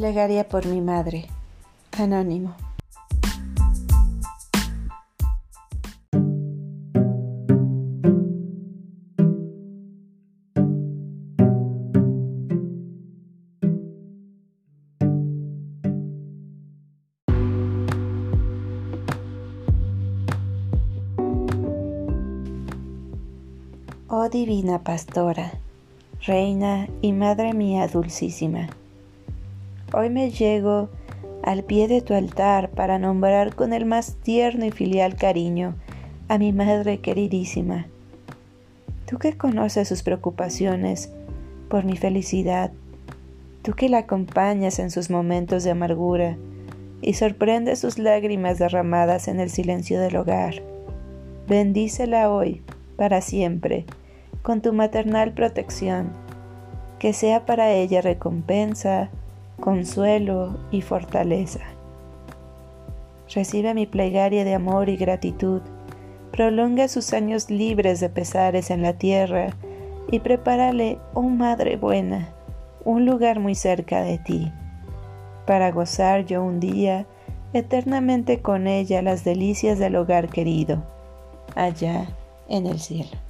Plegaria por mi madre. Anónimo. Oh divina pastora, reina y madre mía dulcísima Hoy me llego al pie de tu altar para nombrar con el más tierno y filial cariño a mi madre queridísima. Tú que conoces sus preocupaciones por mi felicidad, tú que la acompañas en sus momentos de amargura y sorprendes sus lágrimas derramadas en el silencio del hogar. Bendícela hoy, para siempre, con tu maternal protección, que sea para ella recompensa, consuelo y fortaleza. Recibe mi plegaria de amor y gratitud, prolonga sus años libres de pesares en la tierra y prepárale, oh Madre buena, un lugar muy cerca de ti, para gozar yo un día eternamente con ella las delicias del hogar querido, allá en el cielo.